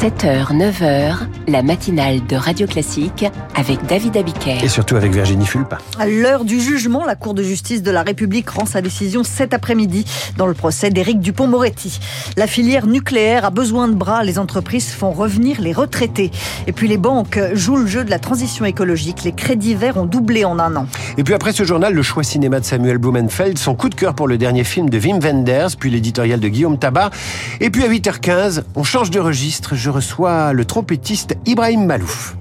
7h, 9h, la matinale de Radio Classique avec David Abiker. Et surtout avec Virginie Fulpa. À l'heure du jugement, la Cour de justice de la République rend sa décision cet après-midi dans le procès d'Éric Dupont-Moretti. La filière nucléaire a besoin de bras, les entreprises font revenir les retraités. Et puis les banques jouent le jeu de la transition écologique. Les crédits verts ont doublé en un an. Et puis après ce journal, le choix cinéma de Samuel Blumenfeld, son coup de cœur pour le dernier film de Wim Wenders, puis l'éditorial de Guillaume Tabar. Et puis à 8h15, on change de registre je reçois le trompettiste Ibrahim Malouf.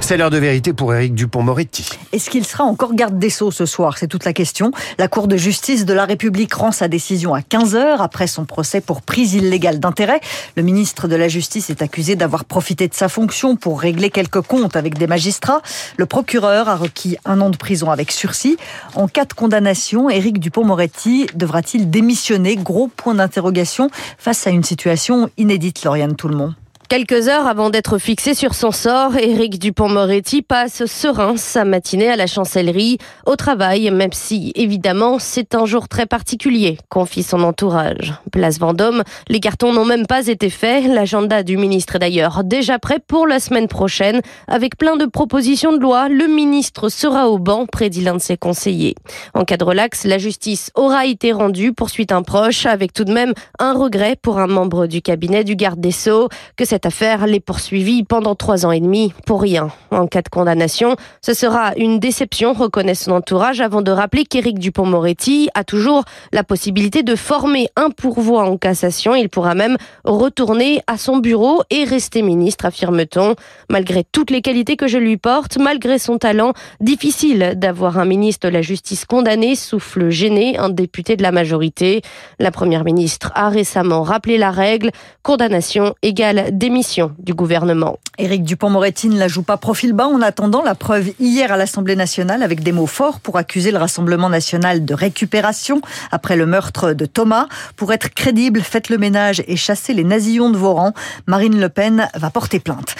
C'est l'heure de vérité pour Éric Dupont-Moretti. Est-ce qu'il sera encore garde des Sceaux ce soir? C'est toute la question. La Cour de justice de la République rend sa décision à 15h après son procès pour prise illégale d'intérêt. Le ministre de la Justice est accusé d'avoir profité de sa fonction pour régler quelques comptes avec des magistrats. Le procureur a requis un an de prison avec sursis. En cas de condamnation, Éric Dupont-Moretti devra-t-il démissionner? Gros point d'interrogation face à une situation inédite, Lauriane Tout-le-Monde. Quelques heures avant d'être fixé sur son sort, Éric Dupont-Moretti passe serein sa matinée à la chancellerie, au travail, même si, évidemment, c'est un jour très particulier, confie son entourage. Place Vendôme, les cartons n'ont même pas été faits. L'agenda du ministre est d'ailleurs déjà prêt pour la semaine prochaine. Avec plein de propositions de loi, le ministre sera au banc, prédit l'un de ses conseillers. En cas de relax, la justice aura été rendue, poursuit un proche, avec tout de même un regret pour un membre du cabinet du garde des Sceaux, que cette cette affaire l'est poursuivie pendant trois ans et demi pour rien. En cas de condamnation, ce sera une déception, reconnaît son entourage, avant de rappeler qu'Éric Dupont-Moretti a toujours la possibilité de former un pourvoi en cassation. Il pourra même retourner à son bureau et rester ministre, affirme-t-on. Malgré toutes les qualités que je lui porte, malgré son talent, difficile d'avoir un ministre de la Justice condamné, souffle gêné un député de la majorité. La première ministre a récemment rappelé la règle, condamnation égale démission du gouvernement. Éric Dupont-Moretti ne la joue pas profil bas en attendant la preuve hier à l'Assemblée nationale avec des mots forts pour accuser le Rassemblement national de récupération après le meurtre de Thomas. Pour être crédible, faites le ménage et chassez les nazillons de vos rangs. Marine Le Pen va porter plainte.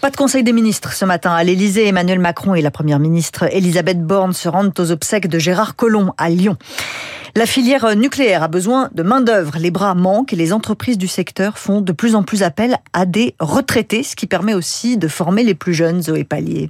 Pas de conseil des ministres ce matin. À l'Élysée, Emmanuel Macron et la première ministre Elisabeth Borne se rendent aux obsèques de Gérard Collomb à Lyon. La filière nucléaire a besoin de main-d'œuvre. Les bras manquent et les entreprises du secteur font de plus en plus appel à des retraités, ce qui permet aussi de former les plus jeunes, Zoé Pallier.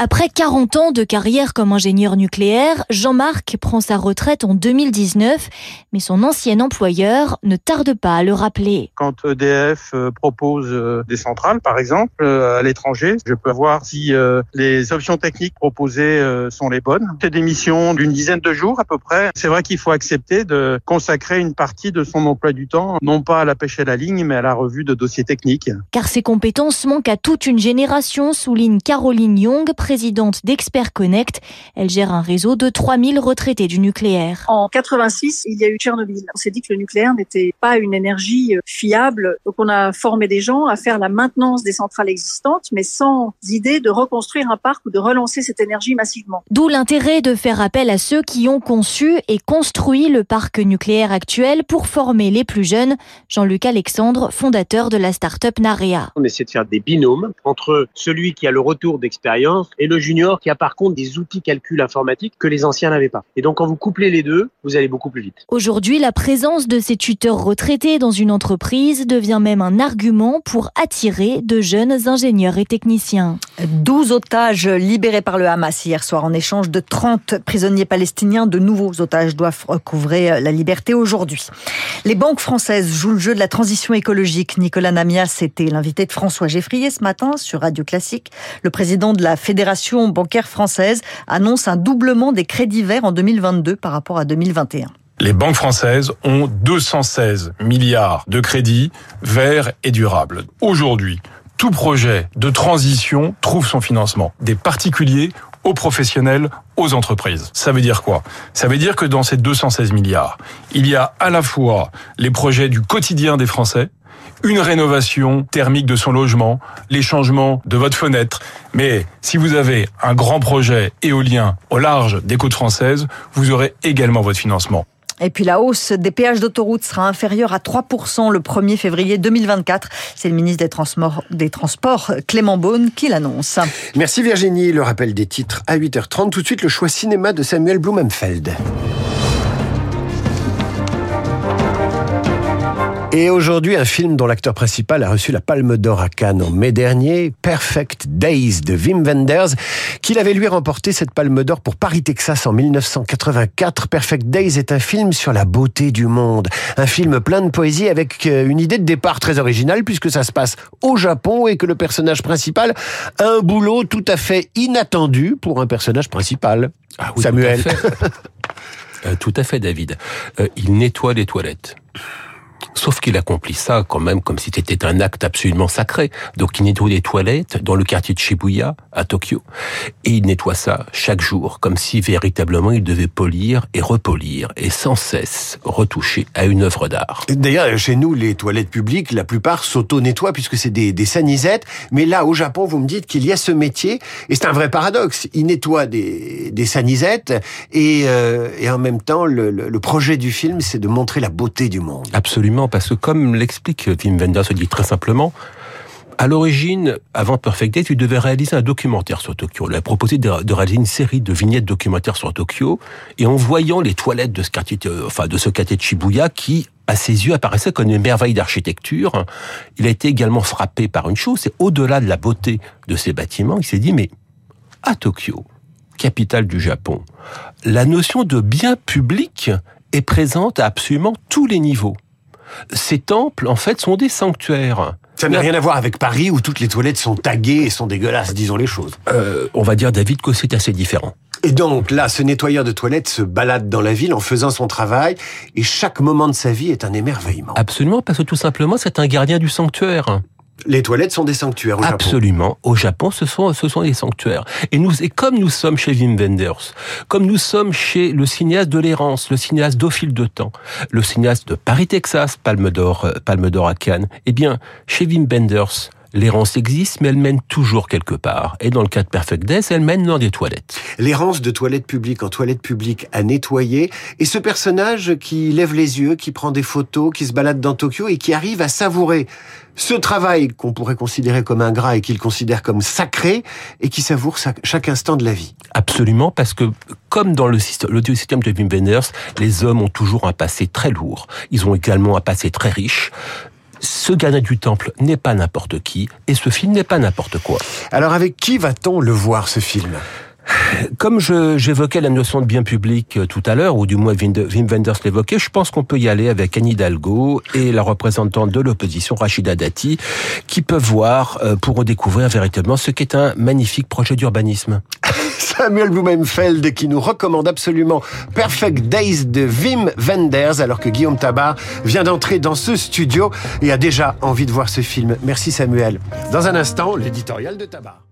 Après 40 ans de carrière comme ingénieur nucléaire, Jean-Marc prend sa retraite en 2019, mais son ancien employeur ne tarde pas à le rappeler. Quand EDF euh, propose euh, des centrales, par exemple, euh, à l'étranger, je peux voir si les options techniques proposées sont les bonnes. C'est des missions d'une dizaine de jours à peu près. C'est vrai qu'il faut accepter de consacrer une partie de son emploi du temps, non pas à la pêche à la ligne, mais à la revue de dossiers techniques. Car ses compétences manquent à toute une génération, souligne Caroline Young, présidente d'Expert Connect. Elle gère un réseau de 3000 retraités du nucléaire. En 86, il y a eu Tchernobyl. On s'est dit que le nucléaire n'était pas une énergie euh, fiable. Donc on a formé des gens à faire la maintenance des centrales existantes, mais sans idée de reconstruire un parc ou de relancer cette énergie massivement. D'où l'intérêt de faire appel à ceux qui ont conçu et construit le parc nucléaire actuel pour former les plus jeunes. Jean-Luc Alexandre, fondateur de la start-up Narea. On essaie de faire des binômes entre celui qui a le retour d'expérience et le junior qui a par contre des outils calcul informatique que les anciens n'avaient pas. Et donc quand vous couplez les deux, vous allez beaucoup plus vite. Aujourd'hui, la présence de ces tuteurs retraités dans une entreprise devient même un argument pour attirer de jeunes ingénieurs et techniciens. 12 otages libérés par le Hamas hier soir en échange de 30 prisonniers palestiniens. De nouveaux otages doivent recouvrer la liberté aujourd'hui. Les banques françaises jouent le jeu de la transition écologique. Nicolas Namias était l'invité de François Geffrier ce matin sur Radio Classique. Le président de la Fédération Fédération bancaire française annonce un doublement des crédits verts en 2022 par rapport à 2021. Les banques françaises ont 216 milliards de crédits verts et durables. Aujourd'hui, tout projet de transition trouve son financement, des particuliers aux professionnels, aux entreprises. Ça veut dire quoi? Ça veut dire que dans ces 216 milliards, il y a à la fois les projets du quotidien des Français, une rénovation thermique de son logement, les changements de votre fenêtre. Mais si vous avez un grand projet éolien au large des côtes françaises, vous aurez également votre financement. Et puis la hausse des péages d'autoroute sera inférieure à 3% le 1er février 2024. C'est le ministre des Transports, des Transports Clément Beaune qui l'annonce. Merci Virginie. Le rappel des titres à 8h30. Tout de suite le choix cinéma de Samuel Blumenfeld. Et aujourd'hui, un film dont l'acteur principal a reçu la Palme d'Or à Cannes en mai dernier, Perfect Days de Wim Wenders, qu'il avait lui remporté cette Palme d'Or pour Paris, Texas en 1984. Perfect Days est un film sur la beauté du monde. Un film plein de poésie avec euh, une idée de départ très originale puisque ça se passe au Japon et que le personnage principal a un boulot tout à fait inattendu pour un personnage principal. Ah oui, Samuel. Tout à fait, Euh, tout à fait David. Euh, il nettoie les toilettes. Sauf qu'il accomplit ça quand même comme si c'était un acte absolument sacré. Donc il nettoie les toilettes dans le quartier de Shibuya, à Tokyo. Et il nettoie ça chaque jour, comme si véritablement il devait polir et repolir, et sans cesse retoucher à une œuvre d'art. D'ailleurs, chez nous, les toilettes publiques, la plupart s'auto-nettoient puisque c'est des, des sanisettes. Mais là, au Japon, vous me dites qu'il y a ce métier, et c'est un vrai paradoxe. Ils nettoient des, des sanisettes, et, euh, et en même temps, le, le, le projet du film, c'est de montrer la beauté du monde. Absolument, parce que comme l'explique Wim Wenders, se dit très simplement, à l'origine, avant Perfect Day, tu devais réaliser un documentaire sur Tokyo. Il a proposé de, réaliser une série de vignettes documentaires sur Tokyo, et en voyant les toilettes de ce quartier, enfin de ce quartier de Shibuya, qui à ses yeux apparaissait comme une merveille d'architecture, il a été également frappé par une chose, c'est au-delà de la beauté de ces bâtiments, il s'est dit mais à Tokyo, capitale du Japon, la notion de bien public est présente à absolument tous les niveaux. Ces temples, en fait, sont des sanctuaires. Ça n'a rien à voir avec Paris où toutes les toilettes sont taguées et sont dégueulasses, disons les choses. Euh, on va dire, David, que c'est assez différent. Et donc là, ce nettoyeur de toilettes se balade dans la ville en faisant son travail et chaque moment de sa vie est un émerveillement. Absolument, parce que tout simplement, c'est un gardien du sanctuaire. Les toilettes sont des sanctuaires. Absolument. Au Japon, ce sont, ce sont des sanctuaires. Et nous, et comme nous sommes chez Wim Wenders, comme nous sommes chez le cinéaste de l'errance, le cinéaste d'au fil de temps, le cinéaste de Paris, Texas, Palme d'Or, euh, Palme d'Or à Cannes, eh bien, chez Wim Wenders, L'errance existe, mais elle mène toujours quelque part. Et dans le cas de Perfect Days, elle mène dans des toilettes. L'errance de toilettes publiques en toilettes publiques à nettoyer. Et ce personnage qui lève les yeux, qui prend des photos, qui se balade dans Tokyo et qui arrive à savourer ce travail qu'on pourrait considérer comme ingrat et qu'il considère comme sacré et qui savoure chaque instant de la vie. Absolument, parce que comme dans le système, le système de Wim Wenders, les hommes ont toujours un passé très lourd. Ils ont également un passé très riche ce gardien du temple n'est pas n'importe qui et ce film n'est pas n'importe quoi. Alors avec qui va-t-on le voir ce film? Comme j'évoquais la notion de bien public tout à l'heure, ou du moins Wim Wenders l'évoquait, je pense qu'on peut y aller avec Anne Hidalgo et la représentante de l'opposition, Rachida Dati, qui peuvent voir pour découvrir véritablement ce qu'est un magnifique projet d'urbanisme. Samuel Blumenfeld qui nous recommande absolument Perfect Days de Wim Wenders alors que Guillaume Tabar vient d'entrer dans ce studio et a déjà envie de voir ce film. Merci Samuel. Dans un instant, l'éditorial de Tabar.